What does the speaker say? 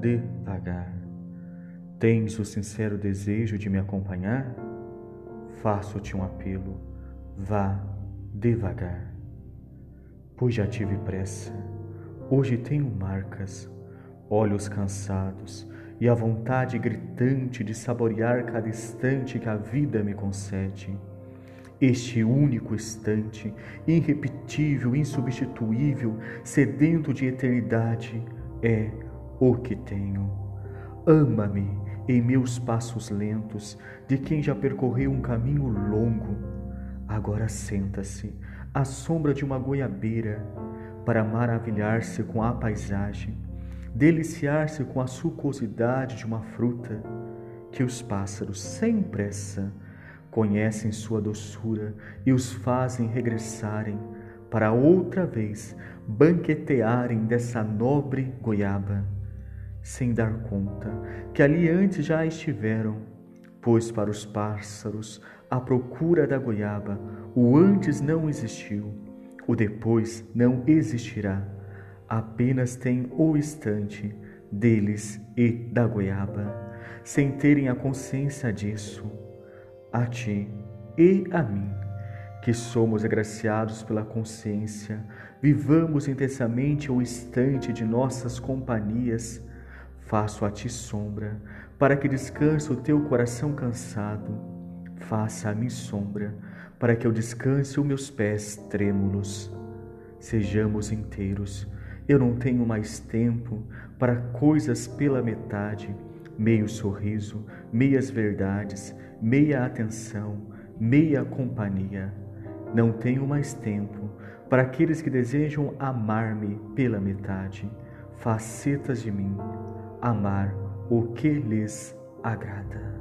devagar. Tens o sincero desejo de me acompanhar? Faço-te um apelo, vá devagar. Pois já tive pressa, hoje tenho marcas, olhos cansados e a vontade gritante de saborear cada instante que a vida me concede. Este único instante, irrepetível, insubstituível, sedento de eternidade, é o que tenho. Ama-me em meus passos lentos, de quem já percorreu um caminho longo. Agora senta-se à sombra de uma goiabeira para maravilhar-se com a paisagem, deliciar-se com a sucosidade de uma fruta que os pássaros, sem pressa, conhecem sua doçura e os fazem regressarem para outra vez banquetearem dessa nobre goiaba, sem dar conta que ali antes já estiveram, pois para os pássaros a procura da goiaba, o antes não existiu, o depois não existirá, apenas tem o instante deles e da goiaba, sem terem a consciência disso a ti e a mim, que somos agraciados pela consciência, vivamos intensamente o instante de nossas companhias. Faço a ti sombra, para que descanse o teu coração cansado. Faça a mim sombra, para que eu descanse os meus pés trêmulos. Sejamos inteiros. Eu não tenho mais tempo para coisas pela metade, meio sorriso, meias verdades, meia atenção, meia companhia. Não tenho mais tempo para aqueles que desejam amar-me pela metade, facetas de mim, amar o que lhes agrada.